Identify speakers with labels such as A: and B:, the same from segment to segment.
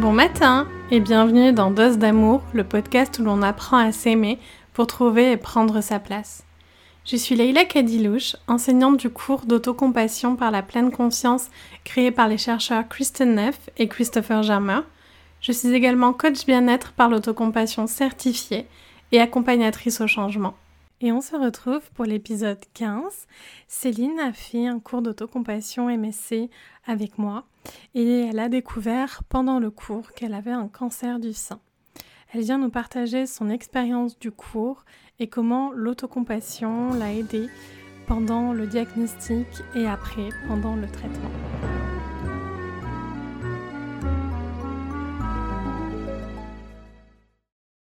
A: Bon matin et bienvenue dans Dose d'amour, le podcast où l'on apprend à s'aimer pour trouver et prendre sa place. Je suis Leila Kadilouche, enseignante du cours d'autocompassion par la pleine conscience créé par les chercheurs Kristen Neff et Christopher Germer. Je suis également coach bien-être par l'autocompassion certifiée et accompagnatrice au changement. Et on se retrouve pour l'épisode 15. Céline a fait un cours d'autocompassion MSC avec moi et elle a découvert pendant le cours qu'elle avait un cancer du sein. Elle vient nous partager son expérience du cours et comment l'autocompassion l'a aidée pendant le diagnostic et après, pendant le traitement.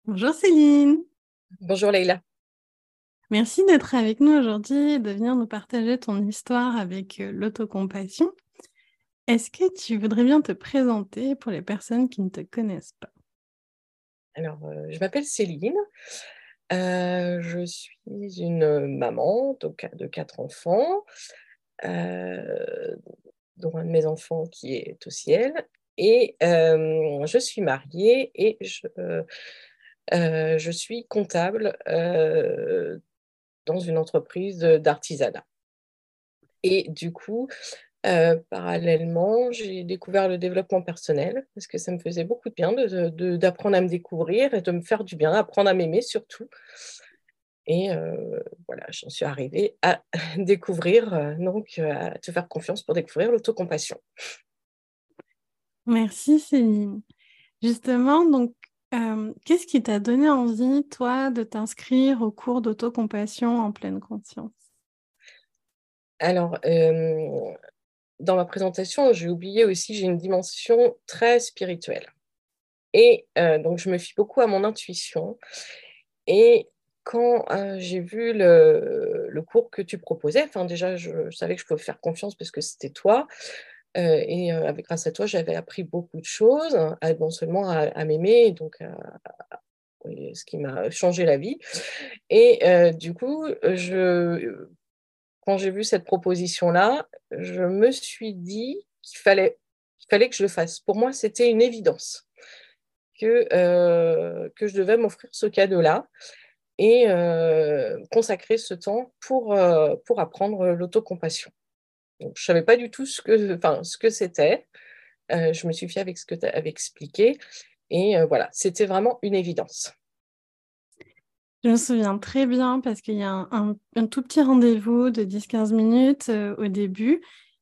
A: Bonjour Céline.
B: Bonjour Leïla.
A: Merci d'être avec nous aujourd'hui et de venir nous partager ton histoire avec euh, l'autocompassion. Est-ce que tu voudrais bien te présenter pour les personnes qui ne te connaissent pas?
B: Alors, euh, je m'appelle Céline. Euh, je suis une maman de quatre enfants, dont un de mes enfants qui est au ciel. Et je suis mariée et je, je suis comptable dans une entreprise d'artisanat. Et du coup, euh, parallèlement, j'ai découvert le développement personnel parce que ça me faisait beaucoup de bien d'apprendre à me découvrir et de me faire du bien, apprendre à m'aimer surtout. Et euh, voilà, j'en suis arrivée à découvrir, euh, donc à te faire confiance pour découvrir l'autocompassion.
A: Merci Céline. Justement, donc qu'est-ce qui t'a donné envie, toi, de t'inscrire au cours d'autocompassion en pleine conscience?
B: Alors, dans ma présentation, j'ai oublié aussi, j'ai une dimension très spirituelle. Et donc, je me fie beaucoup à mon intuition. Et quand j'ai vu le, cours que tu proposais, enfin déjà, je, savais que je pouvais faire confiance parce que c'était toi. Euh, et euh, grâce à toi, j'avais appris beaucoup de choses, non seulement à, m'aimer, donc ce qui m'a changé la vie. Et euh, du coup, quand j'ai vu cette proposition-là, je me suis dit qu'il fallait, fallait que je le fasse. Pour moi, c'était une évidence que, que je devais m'offrir ce cadeau-là et consacrer ce temps pour, pour apprendre l'autocompassion je ne savais pas du tout ce que, enfin, ce que c'était. Euh, je me suis fiée avec ce que tu avais expliqué. Et euh, voilà, c'était vraiment une évidence.
A: Je me souviens très bien parce qu'il y a un, tout petit rendez-vous de 10-15 minutes euh, au début.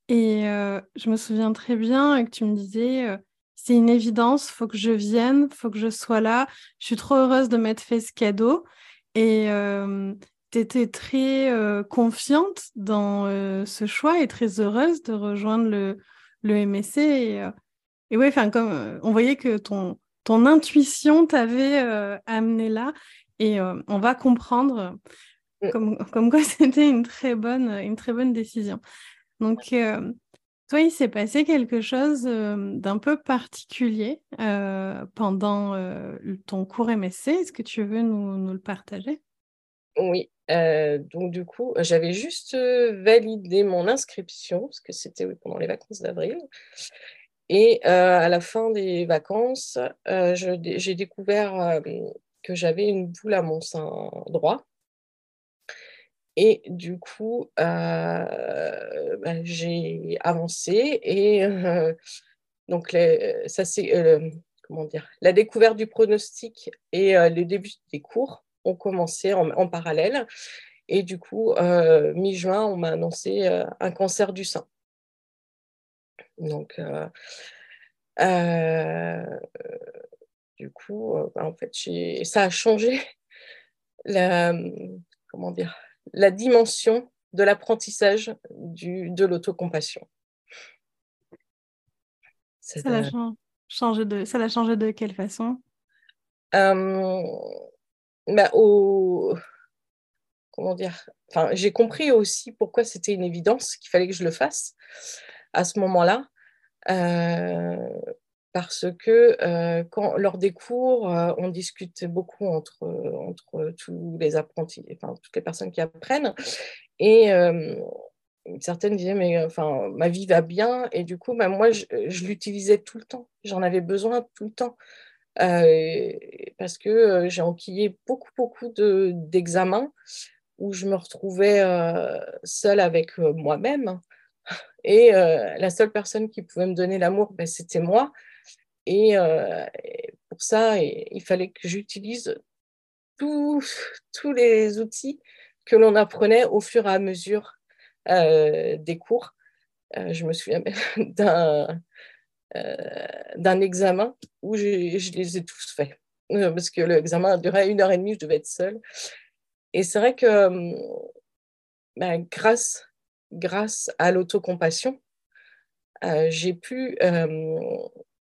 A: Et je me souviens très bien que tu me disais, c'est une évidence, il faut que je vienne, il faut que je sois là. Je suis trop heureuse de m'être fait ce cadeau. Et tu étais très euh, confiante dans euh, ce choix et très heureuse de rejoindre le, le MSC. Et, euh, et ouais, comme on voyait que ton, ton intuition t'avait amené là. Et on va comprendre mm. comme, comme quoi c'était une, très bonne, une très bonne décision. Donc, toi, il s'est passé quelque chose d'un peu particulier pendant ton cours MSC. Est-ce que tu veux nous, nous le partager?
B: Oui, euh, donc du coup, j'avais juste euh, validé mon inscription, parce que c'était pendant les vacances d'avril. Et euh, à la fin des vacances, j'ai découvert que j'avais une boule à mon sein droit. Et du coup, bah, j'ai avancé et donc ça c'est comment dire la découverte du pronostic et le début des cours ont commencé en, parallèle. Et du coup, euh, mi-juin, on m'a annoncé euh, un cancer du sein. Donc, euh, du coup, bah, en fait, ça a changé la, comment dire, la dimension de l'apprentissage de l'autocompassion.
A: Ça l'a changé de, ça l'a changé de quelle façon?
B: Bah, au... comment dire enfin, j'ai compris aussi pourquoi c'était une évidence qu'il fallait que je le fasse à ce moment-là. Euh, parce que euh, quand, lors des cours, euh, on discute beaucoup entre, entre tous les apprentis, enfin toutes les personnes qui apprennent. Et certaines disaient, mais enfin, ma vie va bien. Et du coup, bah, moi, je, l'utilisais tout le temps. J'en avais besoin tout le temps. Parce que j'ai enquillé beaucoup, beaucoup d'examens où je me retrouvais seule avec moi-même. Et la seule personne qui pouvait me donner l'amour, ben, c'était moi. Et, pour ça, il fallait que j'utilise tous les outils que l'on apprenait au fur et à mesure euh, des cours. Euh, je me souviens euh, d'un examen où je, les ai tous faits, parce que l'examen durait une heure et demie, je devais être seule. Et c'est vrai que ben, grâce, grâce à l'autocompassion, j'ai pu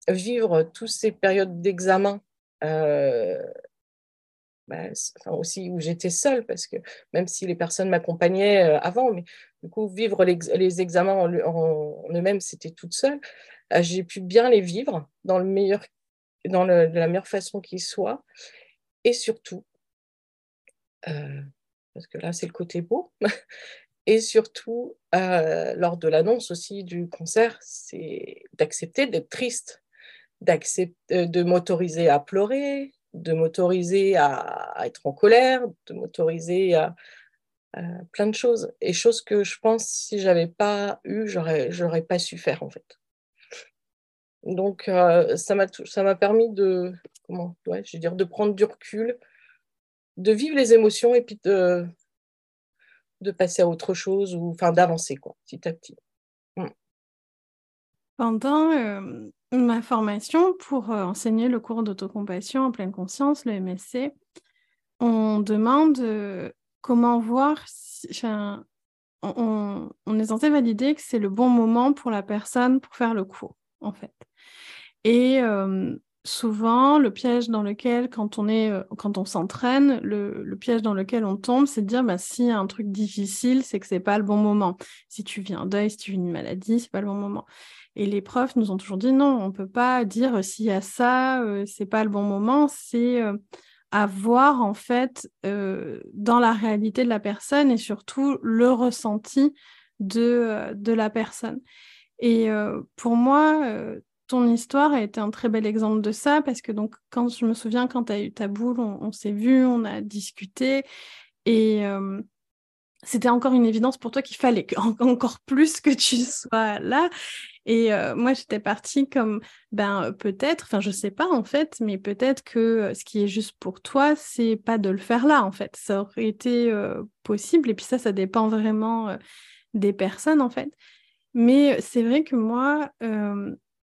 B: vivre toutes ces périodes d'examen enfin aussi où j'étais seule, parce que même si les personnes m'accompagnaient euh, avant, mais du coup, vivre les, examens en, eux-mêmes, c'était toute seule, euh, j'ai pu bien les vivre dans, le meilleur, dans de la meilleure façon qui soit. Et surtout, euh, parce que là, c'est le côté beau, et surtout, lors de l'annonce aussi du concert, c'est d'accepter d'être triste, de m'autoriser à pleurer, de m'autoriser à, être en colère, de m'autoriser à, plein de choses. Et choses que je pense, si j'avais pas eu, j'aurais, j'aurais pas su faire en fait. Donc, euh, ça, m'a, permis de, comment, ouais, dire, de prendre du recul, de vivre les émotions et puis de, de passer à autre chose ou enfin d'avancer quoi, petit à petit. Mm.
A: Pendant euh, ma formation pour euh, enseigner le cours d'autocompassion en pleine conscience, le MSC, on demande comment voir, on, est censé valider que c'est le bon moment pour la personne pour faire le cours, en fait. Et souvent, le piège dans lequel, quand on est, quand on s'entraîne, le, piège dans lequel on tombe, c'est de dire, bah, s'il y a un truc difficile, c'est que c'est pas le bon moment. Si tu vis un deuil, si tu vis une maladie, c'est pas le bon moment. Et les profs nous ont toujours dit non, on peut pas dire euh, s'il y a ça, euh, c'est pas le bon moment, c'est euh, avoir en fait dans la réalité de la personne et surtout le ressenti de, de la personne. Et pour moi, ton histoire a été un très bel exemple de ça parce que donc quand je me souviens quand tu as eu ta boule, on, s'est vu, on a discuté et c'était encore une évidence pour toi qu'il fallait encore plus que tu sois là. Et euh, moi, j'étais partie comme, ben peut-être, enfin je sais pas en fait, mais peut-être que euh, ce qui est juste pour toi, c'est pas de le faire là en fait. Ça aurait été euh, possible. Et puis ça, ça dépend vraiment des personnes en fait. Mais c'est vrai que moi,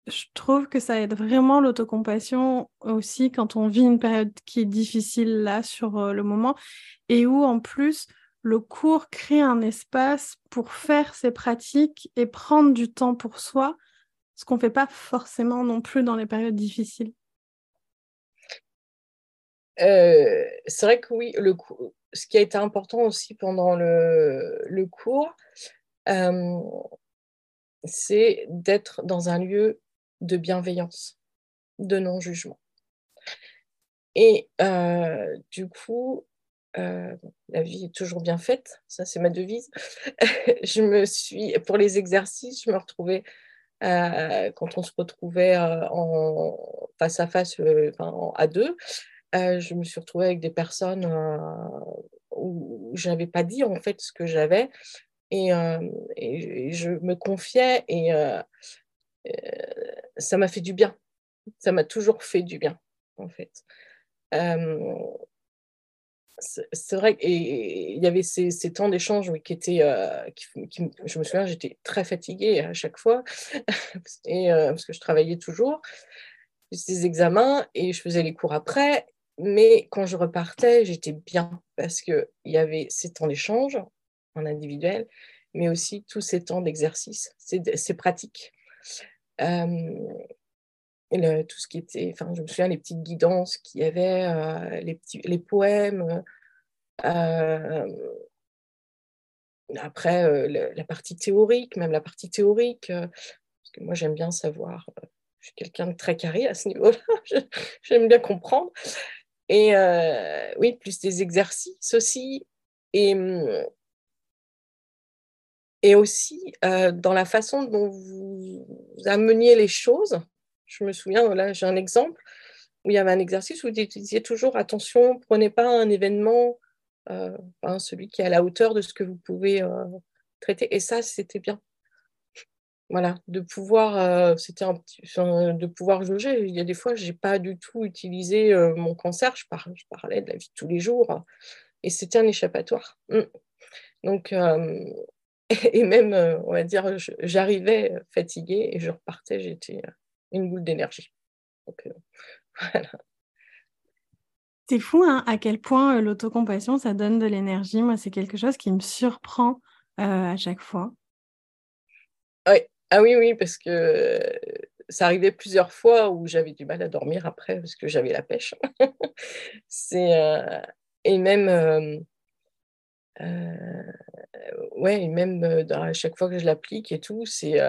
A: je trouve que ça aide vraiment l'autocompassion aussi quand on vit une période qui est difficile là sur le moment et où en plus le cours crée un espace pour faire ses pratiques et prendre du temps pour soi, ce qu'on ne fait pas forcément non plus dans les périodes difficiles.
B: Euh, c'est vrai que oui, le, ce qui a été important aussi pendant le, cours, euh, c'est d'être dans un lieu de bienveillance, de non-jugement. Et euh, du coup, euh, la vie est toujours bien faite, ça c'est ma devise. je me suis, pour les exercices, je me retrouvais euh, quand on se retrouvait en face à face, à deux, je me suis retrouvée avec des personnes où je n'avais pas dit en fait ce que j'avais et, et, je me confiais et ça m'a fait du bien. Ça m'a toujours fait du bien en fait c'est vrai qu'il y avait ces, temps d'échange qui étaient. Euh, je me souviens, j'étais très fatiguée à chaque fois, et, euh, parce que je travaillais toujours. Ces examens et je faisais les cours après. Mais quand je repartais, j'étais bien parce qu'il y avait ces temps d'échange en individuel, mais aussi tous ces temps d'exercice, ces, pratiques. Euh, tout ce qui était, enfin, je me souviens les petites guidances qu'il y avait, euh, les, petits, les poèmes. Euh, après, la, partie théorique, même la partie théorique, parce que moi j'aime bien savoir, je suis quelqu'un de très carré à ce niveau-là, j'aime bien comprendre. Et oui, plus des exercices aussi. Et, et aussi dans la façon dont vous ameniez les choses. Je me souviens, là j'ai un exemple où il y avait un exercice où vous disiez toujours attention, prenez pas un événement, celui qui est à la hauteur de ce que vous pouvez traiter. Et ça, c'était bien voilà, de pouvoir, euh, c'était de pouvoir jauger. Il y a des fois, j'ai pas du tout utilisé euh, mon cancer. Je, je, parlais de la vie de tous les jours, et c'était un échappatoire. Mmh. Donc, euh, et même, on va dire, j'arrivais fatiguée et je repartais. J'étais une boule d'énergie. Donc, voilà.
A: C'est fou hein, à quel point l'autocompassion, ça donne de l'énergie. Moi, c'est quelque chose qui me surprend à chaque fois.
B: Oui, ah oui, oui, parce que ça arrivait plusieurs fois où j'avais du mal à dormir après parce que j'avais la pêche. c'est euh, et même euh, euh, ouais, même à chaque fois que je l'applique et tout, c'est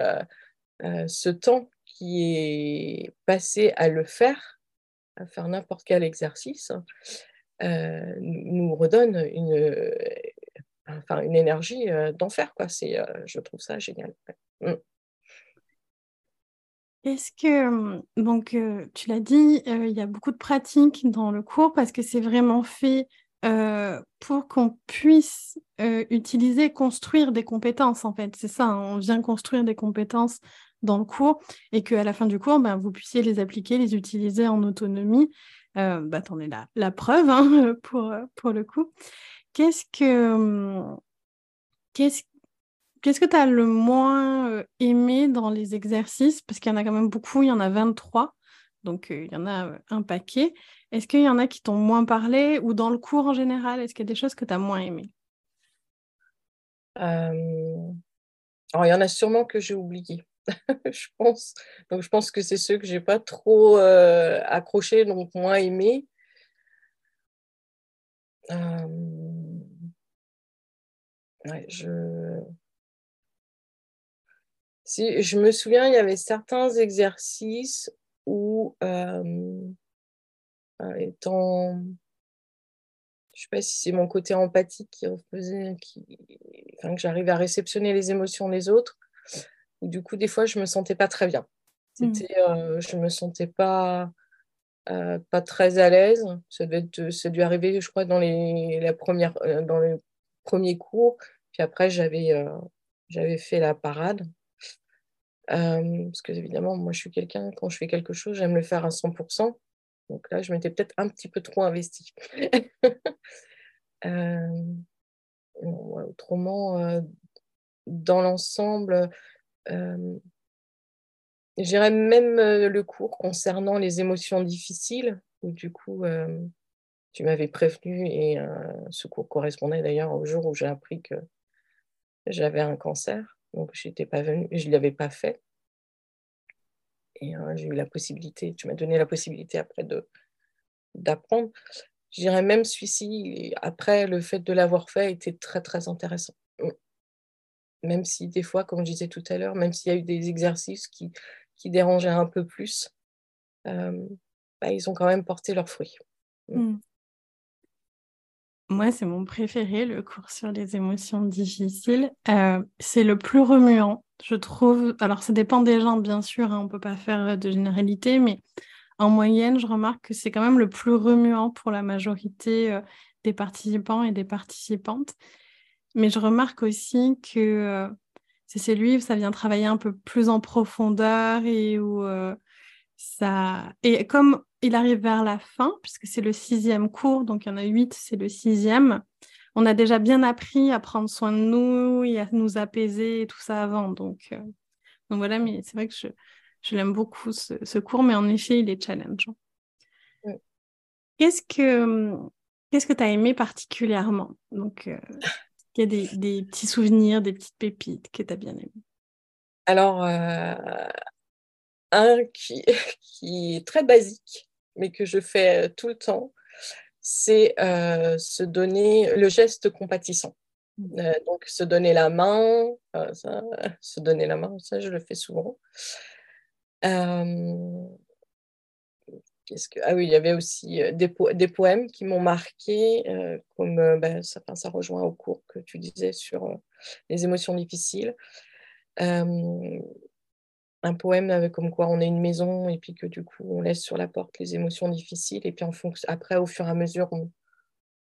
B: ce temps qui est passé à le faire, à faire n'importe quel exercice, nous redonne une enfin une énergie d'enfer quoi. C'est je trouve ça génial. Mm.
A: Est-ce que, donc, tu l'as dit, il y a beaucoup de pratiques dans le cours parce que c'est vraiment fait pour qu'on puisse utiliser, construire des compétences, en fait. C'est ça, hein, on vient construire des compétences dans le cours et qu'à la fin du cours, ben, vous puissiez les appliquer, les utiliser en autonomie. bah, T'en es la, la preuve hein, pour, pour le coup. Qu'est-ce que, qu'est-ce Qu'est-ce que tu as le moins euh, aimé dans les exercices? Parce qu'il y en a quand même beaucoup, il y en a 23, donc euh, il y en a euh, un paquet. Est-ce qu'il y en a qui t'ont moins parlé ou dans le cours en général Est-ce qu'il y a des choses que tu as moins aimées?
B: Alors, il y en a sûrement que j'ai oublié, je pense. Donc, je pense que c'est ceux que j'ai pas trop accrochés, donc moins aimés. Ouais, je me souviens, il y avait certains exercices où, euh, euh, étant, je ne sais pas si c'est mon côté empathique qui qui, enfin, que j'arrive à réceptionner les émotions des autres, du coup, des fois, je ne me sentais pas très bien. Mmh. C'était, euh, je ne me sentais pas, pas très à l'aise. Ça, devait être, ça dû arriver, je crois, dans les, la première, dans les premiers cours. Puis après, j'avais, j'avais fait la parade parce que évidemment, moi, je suis quelqu'un, quand je fais quelque chose, j'aime le faire à 100%. Donc là, je m'étais peut-être un petit peu trop investie. autrement, dans l'ensemble, j'irais même le cours concernant les émotions difficiles, où du coup, tu m'avais prévenu, et ce cours correspondait d'ailleurs au jour où j'ai appris que j'avais un cancer. Donc, pas venue, je ne l'avais pas fait. Et hein, j'ai eu la possibilité, tu m'as donné la possibilité après d'apprendre. Je dirais même celui-ci, après, le fait de l'avoir fait était très, très intéressant. Même si des fois, comme je disais tout à l'heure, même s'il y a eu des exercices qui, qui dérangeaient un peu plus, euh, bah, ils ont quand même porté leurs fruits. Mm. Mm.
A: Moi, c'est mon préféré, le cours sur les émotions difficiles. Euh, c'est le plus remuant, je trouve. Alors, ça dépend des gens, bien sûr, hein, on ne peut pas faire de généralité, mais en moyenne, je remarque que c'est quand même le plus remuant pour la majorité euh, des participants et des participantes. Mais je remarque aussi que euh, c'est celui où ça vient travailler un peu plus en profondeur et où ça... Et comme il arrive vers la fin, puisque c'est le sixième cours, donc il y en a huit, c'est le sixième. On a déjà bien appris à prendre soin de nous et à nous apaiser et tout ça avant. Donc, euh, donc voilà, mais c'est vrai que je, je l'aime beaucoup ce, cours, mais en effet, il est challengeant. Qu'est-ce que qu'est-ce que tu as aimé particulièrement? Donc, euh, il y a des, des, petits souvenirs, des petites pépites que tu as bien aimé.
B: Alors, euh, un qui, qui est très basique, mais que je fais tout le temps, c'est euh, se donner le geste compatissant. Mmh. Euh, donc, se donner la main, ça, se donner la main, ça, je le fais souvent. qu'est-ce que ah oui, il y avait aussi des, des poèmes qui m'ont marqué, comme ben, ça, ça, rejoint au cours que tu disais sur les émotions difficiles. Un poème avec comme quoi on est une maison et puis que du coup on laisse sur la porte les émotions difficiles et puis en fonction après au fur et à mesure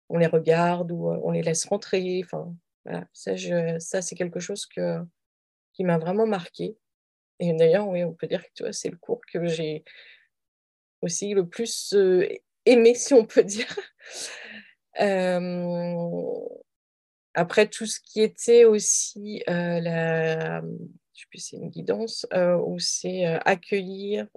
B: on, les regarde ou on les laisse rentrer. Enfin, voilà, ça, ça c'est quelque chose que, qui m'a vraiment marqué. Et d'ailleurs, oui, on peut dire que c'est le cours que j'ai aussi le plus euh, aimé, si on peut dire. Euh, après, tout ce qui était aussi euh, la, je sais plus, c'est une guidance, ou c'est accueillir,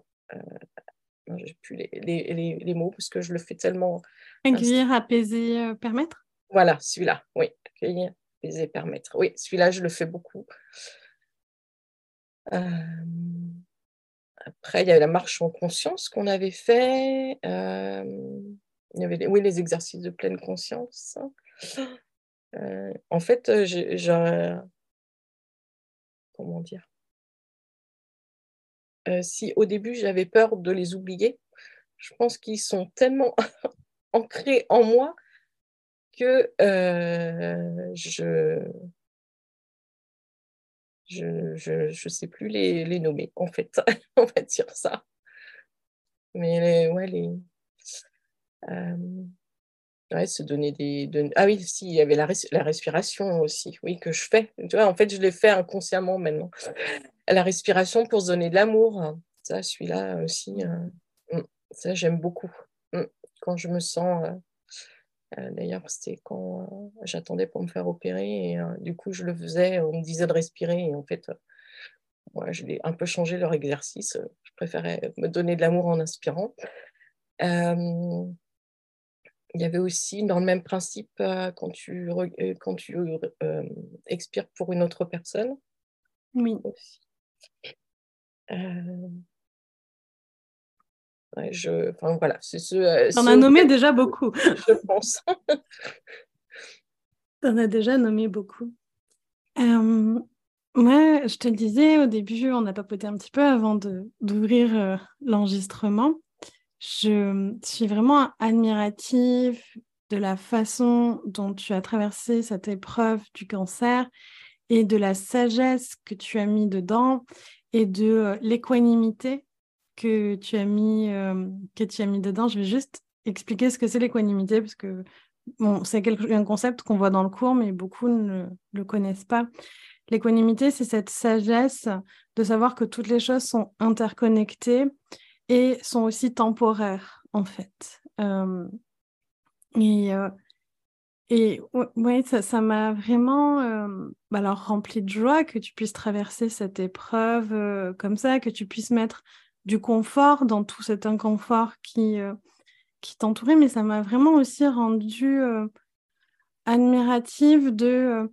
B: je n'ai plus les, les, les, mots parce que je le fais tellement.
A: Accueillir, apaiser, permettre?
B: Voilà, celui-là, oui, accueillir, apaiser, permettre. Oui, celui-là, je le fais beaucoup. Euh, après, il y a la marche en conscience qu'on avait fait. Euh, il y avait les, oui, les exercices de pleine conscience. Euh, en fait, j'ai, comment dire? Si au début j'avais peur de les oublier, je pense qu'ils sont tellement ancrés en moi que je je ne sais plus les, les, nommer, en fait. On va dire ça. Mais ouais, les. Se donner des. Ah oui, si, il y avait la, la, respiration aussi, oui, que je fais. Tu vois, en fait, je l'ai fait inconsciemment maintenant. La respiration pour se donner de l'amour. Ça, celui-là aussi, euh, mm, ça, j'aime beaucoup. Mm, quand je me sens. Euh, euh, d'ailleurs, c'était quand j'attendais pour me faire opérer et du coup, je le faisais, on me disait de respirer et en fait, moi, je l'ai un peu changé leur exercice. Je préférais me donner de l'amour en inspirant. Il y avait aussi, dans le même principe, quand tu, quand tu expires pour une autre personne.
A: Oui.
B: je, enfin, voilà, c'est ce. Euh,
A: On a nommé déjà beaucoup.
B: Je pense.
A: On a déjà nommé beaucoup. Euh, moi, je te le disais au début, on a papoté un petit peu avant d'ouvrir euh, l'enregistrement. Je suis vraiment admirative de la façon dont tu as traversé cette épreuve du cancer et de la sagesse que tu as mis dedans et de l'équanimité que tu as mis, euh, que tu as mis dedans. Je vais juste expliquer ce que c'est l'équanimité, parce que c'est un concept qu'on voit dans le cours, mais beaucoup ne le connaissent pas. L'équanimité, c'est cette sagesse de savoir que toutes les choses sont interconnectées et sont aussi temporaires, en fait. Euh, et, euh, ça m'a vraiment bah alors, rempli de joie que tu puisses traverser cette épreuve comme ça, que tu puisses mettre du confort dans tout cet inconfort qui, euh, qui t'entourait, mais ça m'a vraiment aussi rendue euh, admirative de...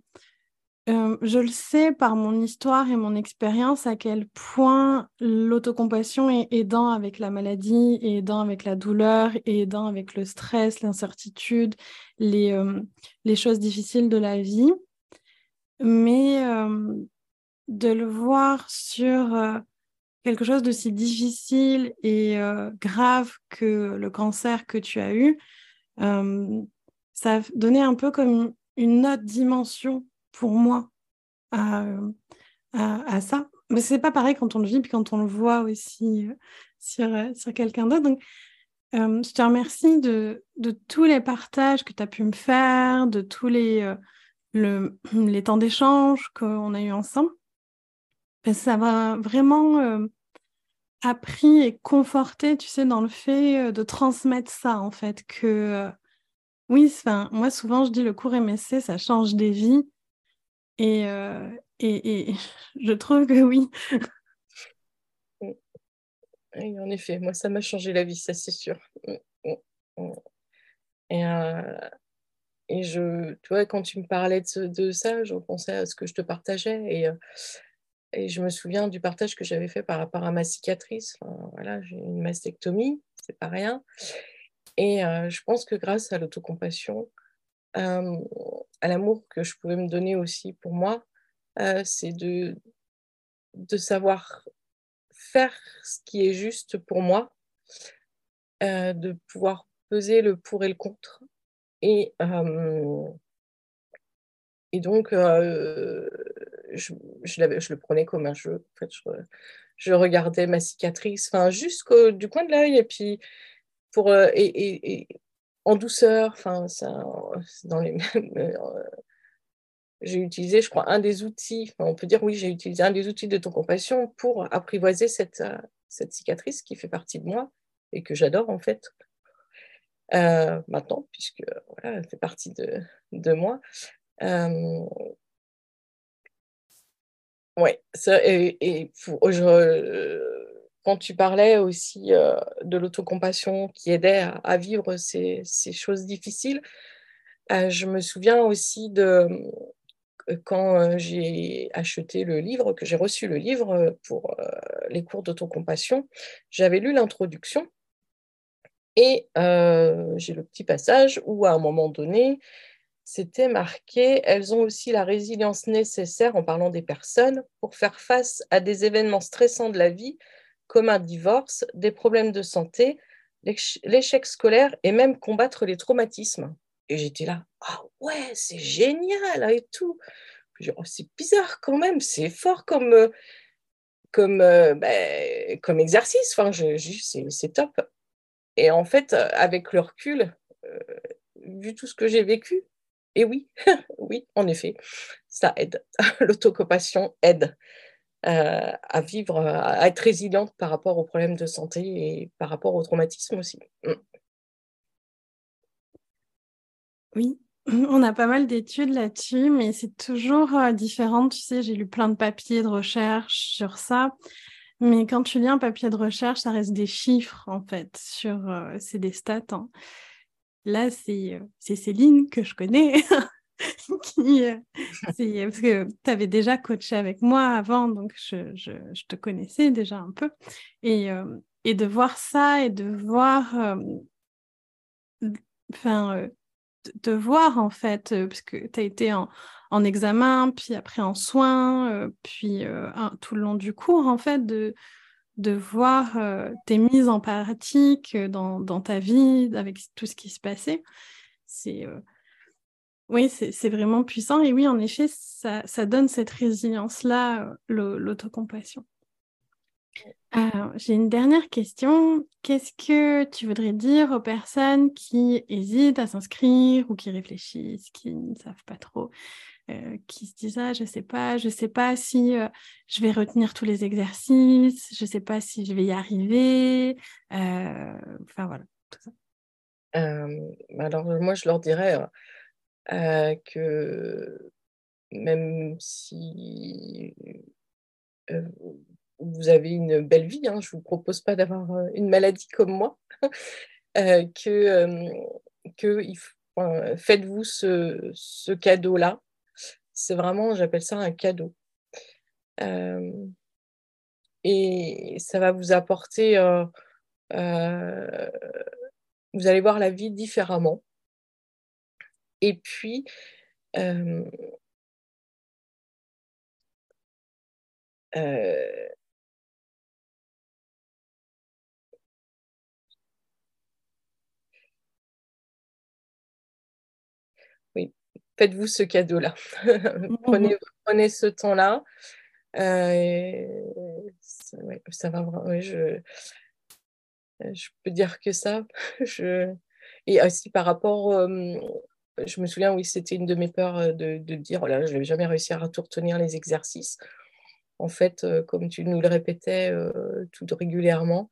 A: Je le sais par mon histoire et mon expérience à quel point l'autocompassion est aidant avec la maladie, est aidant avec la douleur, est aidant avec le stress, l'incertitude, les, choses difficiles de la vie. Mais de le voir sur quelque chose de si difficile et grave que le cancer que tu as eu, ça donné un peu comme une autre dimension pour moi à, à, ça. Mais c'est pas pareil quand on le vit puis quand on le voit aussi euh, sur, sur quelqu'un d'autre. Donc, je te remercie de, de, tous les partages que tu as pu me faire, de tous les, le, les temps d'échange qu'on a eu ensemble ça m'a vraiment euh, appris et conforté, tu sais, dans le fait euh, de transmettre ça, en fait, que euh, oui, moi souvent je dis le cours MSC, ça change des vies. Et, et, et je trouve que oui.
B: En effet, moi ça m'a changé la vie, ça c'est sûr. Et, et je, tu vois, quand tu me parlais de, ça, je pensais à ce que je te partageais. Et et je me souviens du partage que j'avais fait par rapport à ma cicatrice. voilà, j'ai une mastectomie, c'est pas rien. Et euh, je pense que grâce à l'autocompassion, euh, à l'amour que je pouvais me donner aussi pour moi, euh, c'est de, de savoir faire ce qui est juste pour moi, de pouvoir peser le pour et le contre. Et, et donc, je, je, le prenais comme un jeu. En fait, je, regardais ma cicatrice, enfin, jusqu'au du coin de l'œil, et puis pour en douceur, enfin, dans les mêmes j'ai utilisé, je crois, un des outils, on peut dire oui, j'ai utilisé un des outils de ton compassion pour apprivoiser cette, euh, cette cicatrice qui fait partie de moi et que j'adore en fait euh, maintenant, puisque voilà, elle fait partie de, de moi. Euh, ouais, ça, et, et quand tu parlais aussi de l'autocompassion qui aidait à, vivre ces, choses difficiles, je me souviens aussi de, quand euh, j'ai acheté le livre, que j'ai reçu le livre euh, pour euh, les cours d'autocompassion, j'avais lu l'introduction et j'ai le petit passage où à un moment donné, c'était marqué, elles ont aussi la résilience nécessaire, en parlant des personnes, pour faire face à des événements stressants de la vie, comme un divorce, des problèmes de santé, l'échec scolaire et même combattre les traumatismes. Et j'étais là, ah ouais, c'est génial et tout. Oh, c'est bizarre quand même, c'est fort comme, euh, comme, euh, ben, comme exercice. Enfin, je, c'est top. Et en fait, euh, avec le recul, vu tout ce que j'ai vécu, et oui, oui, en effet, ça aide. L'autocompassion aide à vivre, à être résiliente par rapport aux problèmes de santé et par rapport au traumatisme aussi. Mm.
A: Oui, on a pas mal d'études là-dessus, mais c'est toujours euh, différent. Tu sais, j'ai lu plein de papiers de recherche sur ça. Mais quand tu lis un papier de recherche, ça reste des chiffres, en fait. Sur, euh, c'est des stats. Hein. Là, euh, c'est Céline que je connais. qui, parce que tu avais déjà coaché avec moi avant, donc je, je, te connaissais déjà un peu. Et, et de voir ça et de voir enfin, te voir en fait, euh, parce que tu as été en, examen, puis après en soins, euh, puis euh, tout le long du cours, en fait, de, de voir tes mises en pratique dans, dans, ta vie, avec tout ce qui se passait. C'est oui, c'est vraiment puissant. Et oui, en effet, ça, donne cette résilience-là, l'autocompassion. J'ai une dernière question. Qu'est-ce que tu voudrais dire aux personnes qui hésitent à s'inscrire ou qui réfléchissent, qui ne savent pas trop, euh, qui se disent ah je sais pas, je sais pas si euh, je vais retenir tous les exercices, je sais pas si je vais y arriver. Euh, enfin voilà, tout ça.
B: alors moi je leur dirais que même si vous avez une belle vie, hein, je ne vous propose pas d'avoir euh, une maladie comme moi, euh, que, euh, que faites-vous ce, cadeau-là. C'est vraiment, j'appelle ça un cadeau. et ça va vous apporter, vous allez voir la vie différemment. Et puis, faites-vous ce cadeau-là. prenez, prenez ce temps-là. Euh, ça, va vraiment. je, je peux dire que ça. Je, et aussi par rapport. Euh, je me souviens, oui, c'était une de mes peurs euh, de, de dire oh là, je ne vais jamais réussir à tout retenir les exercices. En fait, comme tu nous le répétais tout régulièrement,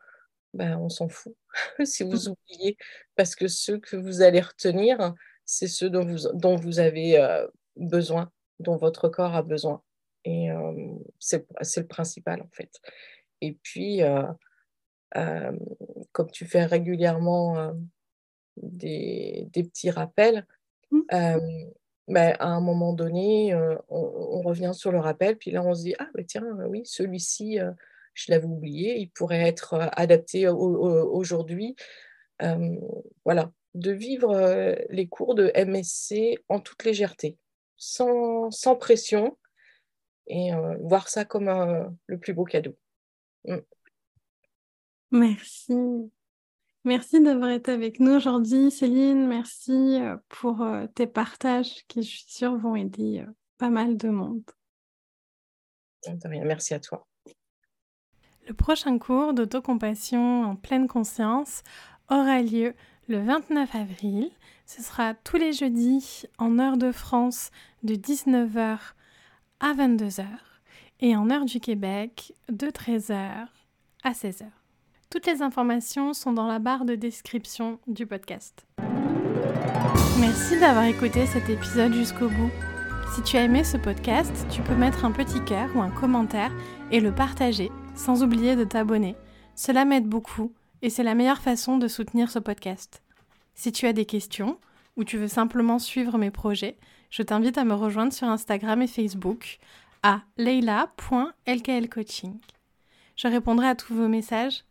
B: ben, on s'en fout si vous mmh. oubliez, parce que ceux que vous allez retenir, c'est ce dont vous, dont vous avez euh, besoin, dont votre corps a besoin. Et euh, c'est le principal, en fait. Et puis, euh, comme tu fais régulièrement des, des, petits rappels, mmh. ben, à un moment donné, on, revient sur le rappel, puis là, on se dit, ah, ben, tiens, oui, celui-ci, je l'avais oublié, il pourrait être adapté aujourd'hui. voilà, de vivre euh, les cours de MSC en toute légèreté, sans, sans pression, et euh, voir ça comme le plus beau cadeau. Mm.
A: Merci. Merci d'avoir été avec nous aujourd'hui, Céline. Merci euh, pour euh, tes partages qui, je suis sûre, vont aider euh, pas mal de monde.
B: Merci à toi.
A: Le prochain cours d'autocompassion en pleine conscience aura lieu le 29 avril. Ce sera tous les jeudis en heure de France de 19h à 22h et en heure du Québec de 13h à 16h. Toutes les informations sont dans la barre de description du podcast. Merci d'avoir écouté cet épisode jusqu'au bout. Si tu as aimé ce podcast, tu peux mettre un petit cœur ou un commentaire et le partager, sans oublier de t'abonner. Cela m'aide beaucoup et c'est la meilleure façon de soutenir ce podcast. Si tu as des questions ou tu veux simplement suivre mes projets, je t'invite à me rejoindre sur Instagram et Facebook à leila.lklcoaching. Je répondrai à tous vos messages